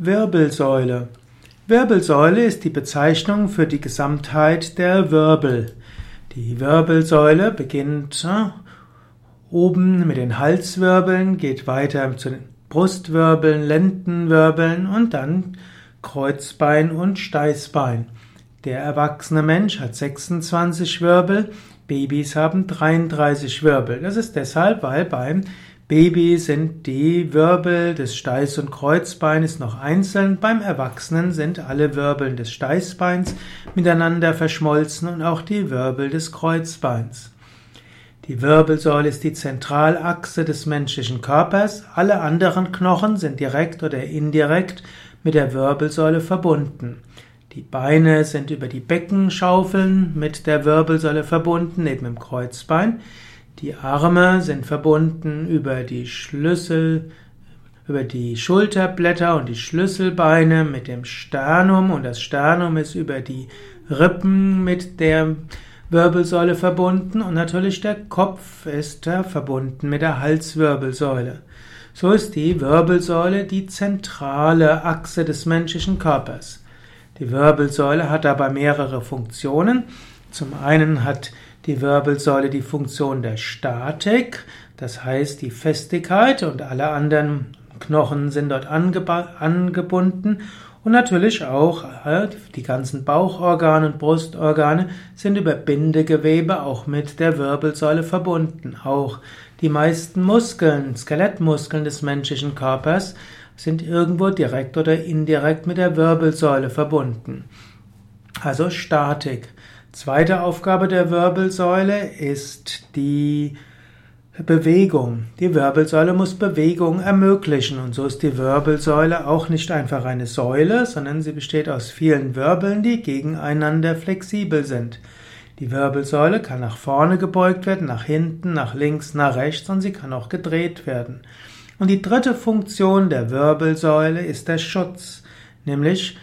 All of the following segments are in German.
Wirbelsäule. Wirbelsäule ist die Bezeichnung für die Gesamtheit der Wirbel. Die Wirbelsäule beginnt äh, oben mit den Halswirbeln, geht weiter zu den Brustwirbeln, Lendenwirbeln und dann Kreuzbein und Steißbein. Der erwachsene Mensch hat 26 Wirbel, Babys haben 33 Wirbel. Das ist deshalb, weil beim Baby sind die Wirbel des Steiß- und Kreuzbeines noch einzeln, beim Erwachsenen sind alle Wirbel des Steißbeins miteinander verschmolzen und auch die Wirbel des Kreuzbeins. Die Wirbelsäule ist die Zentralachse des menschlichen Körpers, alle anderen Knochen sind direkt oder indirekt mit der Wirbelsäule verbunden. Die Beine sind über die Beckenschaufeln mit der Wirbelsäule verbunden, neben dem Kreuzbein. Die Arme sind verbunden über die Schlüssel, über die Schulterblätter und die Schlüsselbeine mit dem Sternum und das Sternum ist über die Rippen mit der Wirbelsäule verbunden und natürlich der Kopf ist verbunden mit der Halswirbelsäule. So ist die Wirbelsäule die zentrale Achse des menschlichen Körpers. Die Wirbelsäule hat aber mehrere Funktionen. Zum einen hat die Wirbelsäule die Funktion der Statik, das heißt die Festigkeit und alle anderen Knochen sind dort angebunden und natürlich auch äh, die ganzen Bauchorgane und Brustorgane sind über Bindegewebe auch mit der Wirbelsäule verbunden. Auch die meisten Muskeln, Skelettmuskeln des menschlichen Körpers sind irgendwo direkt oder indirekt mit der Wirbelsäule verbunden. Also Statik. Zweite Aufgabe der Wirbelsäule ist die Bewegung. Die Wirbelsäule muss Bewegung ermöglichen und so ist die Wirbelsäule auch nicht einfach eine Säule, sondern sie besteht aus vielen Wirbeln, die gegeneinander flexibel sind. Die Wirbelsäule kann nach vorne gebeugt werden, nach hinten, nach links, nach rechts und sie kann auch gedreht werden. Und die dritte Funktion der Wirbelsäule ist der Schutz, nämlich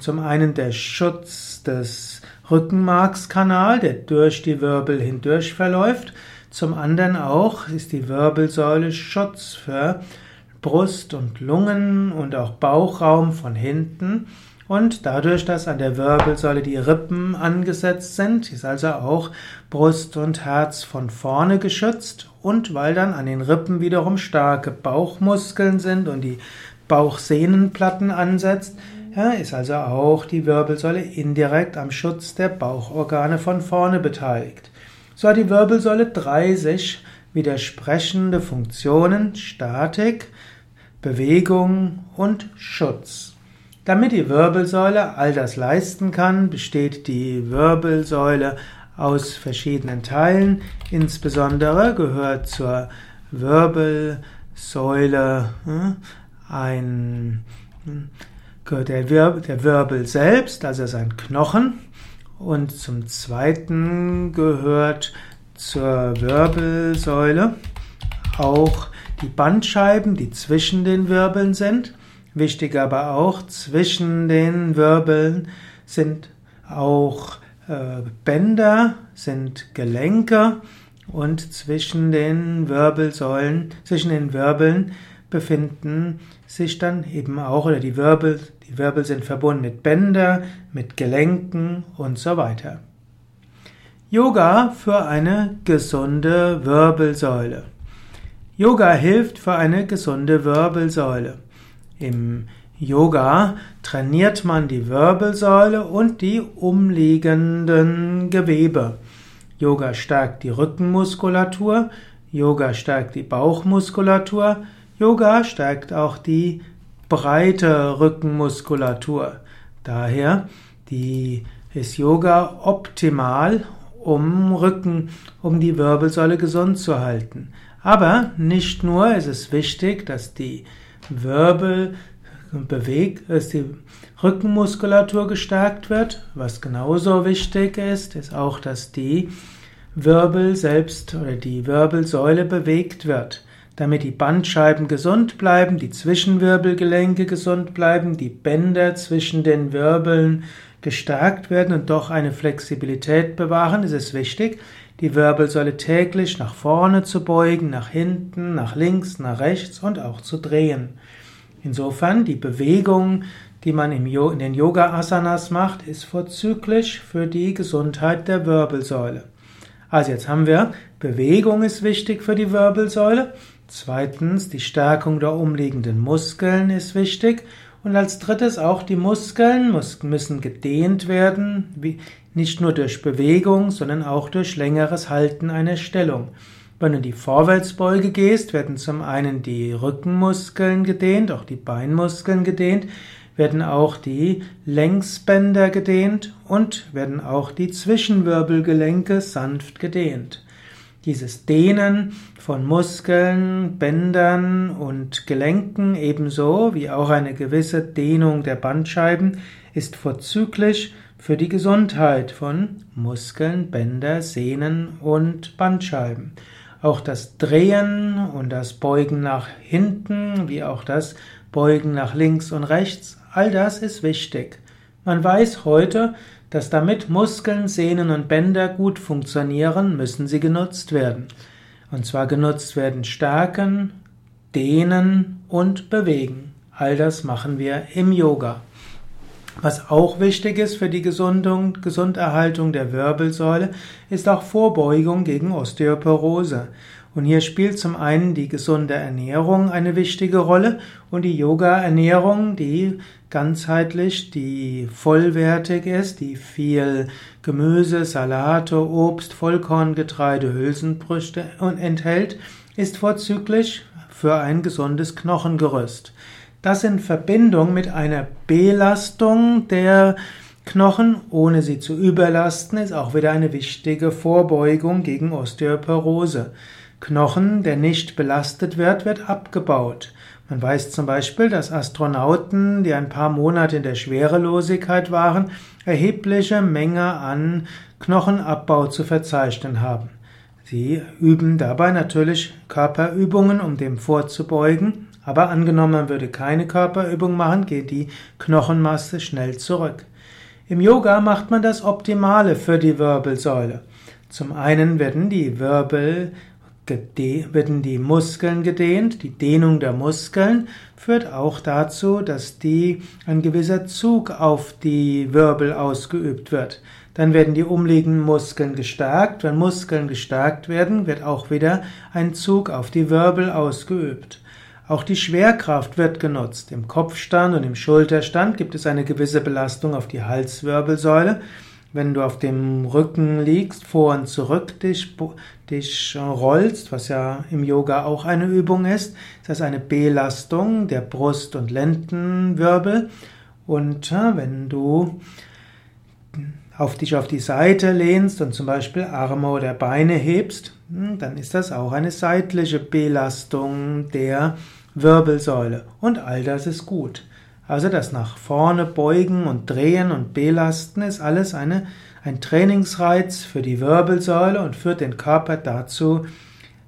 zum einen der Schutz des Rückenmarkskanal, der durch die Wirbel hindurch verläuft. Zum anderen auch ist die Wirbelsäule Schutz für Brust und Lungen und auch Bauchraum von hinten. Und dadurch, dass an der Wirbelsäule die Rippen angesetzt sind, ist also auch Brust und Herz von vorne geschützt. Und weil dann an den Rippen wiederum starke Bauchmuskeln sind und die Bauchsehnenplatten ansetzt, ist also auch die Wirbelsäule indirekt am Schutz der Bauchorgane von vorne beteiligt. So hat die Wirbelsäule drei sich widersprechende Funktionen, Statik, Bewegung und Schutz. Damit die Wirbelsäule all das leisten kann, besteht die Wirbelsäule aus verschiedenen Teilen. Insbesondere gehört zur Wirbelsäule hm, ein hm, der, Wirbel, der Wirbel selbst, also sein Knochen. Und zum Zweiten gehört zur Wirbelsäule auch die Bandscheiben, die zwischen den Wirbeln sind. Wichtig aber auch, zwischen den Wirbeln sind auch äh, Bänder, sind Gelenke und zwischen den Wirbelsäulen, zwischen den Wirbeln befinden sich dann eben auch, oder die Wirbel, die Wirbel sind verbunden mit Bänder, mit Gelenken und so weiter. Yoga für eine gesunde Wirbelsäule. Yoga hilft für eine gesunde Wirbelsäule. Im Yoga trainiert man die Wirbelsäule und die umliegenden Gewebe. Yoga stärkt die Rückenmuskulatur, Yoga stärkt die Bauchmuskulatur, Yoga stärkt auch die breite Rückenmuskulatur. Daher die, ist Yoga optimal, um Rücken, um die Wirbelsäule gesund zu halten. Aber nicht nur ist es wichtig, dass die Wirbel bewegt, dass die Rückenmuskulatur gestärkt wird. Was genauso wichtig ist, ist auch, dass die Wirbel selbst oder die Wirbelsäule bewegt wird damit die Bandscheiben gesund bleiben, die Zwischenwirbelgelenke gesund bleiben, die Bänder zwischen den Wirbeln gestärkt werden und doch eine Flexibilität bewahren, ist es wichtig, die Wirbelsäule täglich nach vorne zu beugen, nach hinten, nach links, nach rechts und auch zu drehen. Insofern die Bewegung, die man in den Yoga Asanas macht, ist vorzüglich für die Gesundheit der Wirbelsäule. Also jetzt haben wir Bewegung ist wichtig für die Wirbelsäule. Zweitens, die Stärkung der umliegenden Muskeln ist wichtig. Und als drittes auch die Muskeln müssen gedehnt werden, nicht nur durch Bewegung, sondern auch durch längeres Halten einer Stellung. Wenn du in die Vorwärtsbeuge gehst, werden zum einen die Rückenmuskeln gedehnt, auch die Beinmuskeln gedehnt, werden auch die Längsbänder gedehnt und werden auch die Zwischenwirbelgelenke sanft gedehnt. Dieses Dehnen von Muskeln, Bändern und Gelenken ebenso wie auch eine gewisse Dehnung der Bandscheiben ist vorzüglich für die Gesundheit von Muskeln, Bänder, Sehnen und Bandscheiben. Auch das Drehen und das Beugen nach hinten, wie auch das Beugen nach links und rechts, all das ist wichtig. Man weiß heute, dass damit Muskeln, Sehnen und Bänder gut funktionieren, müssen sie genutzt werden. Und zwar genutzt werden stärken, dehnen und bewegen. All das machen wir im Yoga. Was auch wichtig ist für die Gesundung, Gesunderhaltung der Wirbelsäule, ist auch Vorbeugung gegen Osteoporose. Und hier spielt zum einen die gesunde Ernährung eine wichtige Rolle und die Yoga-Ernährung, die ganzheitlich, die vollwertig ist, die viel Gemüse, Salate, Obst, Vollkorngetreide, Hülsenbrüste enthält, ist vorzüglich für ein gesundes Knochengerüst. Das in Verbindung mit einer Belastung der Knochen, ohne sie zu überlasten, ist auch wieder eine wichtige Vorbeugung gegen Osteoporose. Knochen, der nicht belastet wird, wird abgebaut. Man weiß zum Beispiel, dass Astronauten, die ein paar Monate in der Schwerelosigkeit waren, erhebliche Menge an Knochenabbau zu verzeichnen haben. Sie üben dabei natürlich Körperübungen, um dem vorzubeugen, aber angenommen, man würde keine Körperübung machen, geht die Knochenmasse schnell zurück. Im Yoga macht man das Optimale für die Wirbelsäule. Zum einen werden die Wirbel werden die Muskeln gedehnt. Die Dehnung der Muskeln führt auch dazu, dass die, ein gewisser Zug auf die Wirbel ausgeübt wird. Dann werden die umliegenden Muskeln gestärkt. Wenn Muskeln gestärkt werden, wird auch wieder ein Zug auf die Wirbel ausgeübt. Auch die Schwerkraft wird genutzt. Im Kopfstand und im Schulterstand gibt es eine gewisse Belastung auf die Halswirbelsäule. Wenn du auf dem Rücken liegst, vor und zurück dich, dich rollst, was ja im Yoga auch eine Übung ist, ist das eine Belastung der Brust- und Lendenwirbel. Und wenn du auf dich auf die Seite lehnst und zum Beispiel Arme oder Beine hebst, hm, dann ist das auch eine seitliche Belastung der Wirbelsäule. Und all das ist gut. Also das nach vorne beugen und drehen und belasten ist alles eine, ein Trainingsreiz für die Wirbelsäule und führt den Körper dazu,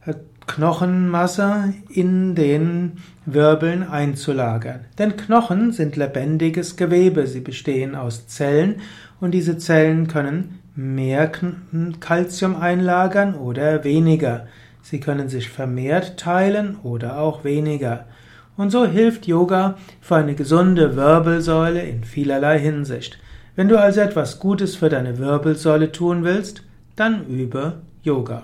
äh, Knochenmasse in den Wirbeln einzulagern. Denn Knochen sind lebendiges Gewebe, sie bestehen aus Zellen und diese Zellen können mehr Kalzium einlagern oder weniger. Sie können sich vermehrt teilen oder auch weniger. Und so hilft Yoga für eine gesunde Wirbelsäule in vielerlei Hinsicht. Wenn du also etwas Gutes für deine Wirbelsäule tun willst, dann übe Yoga.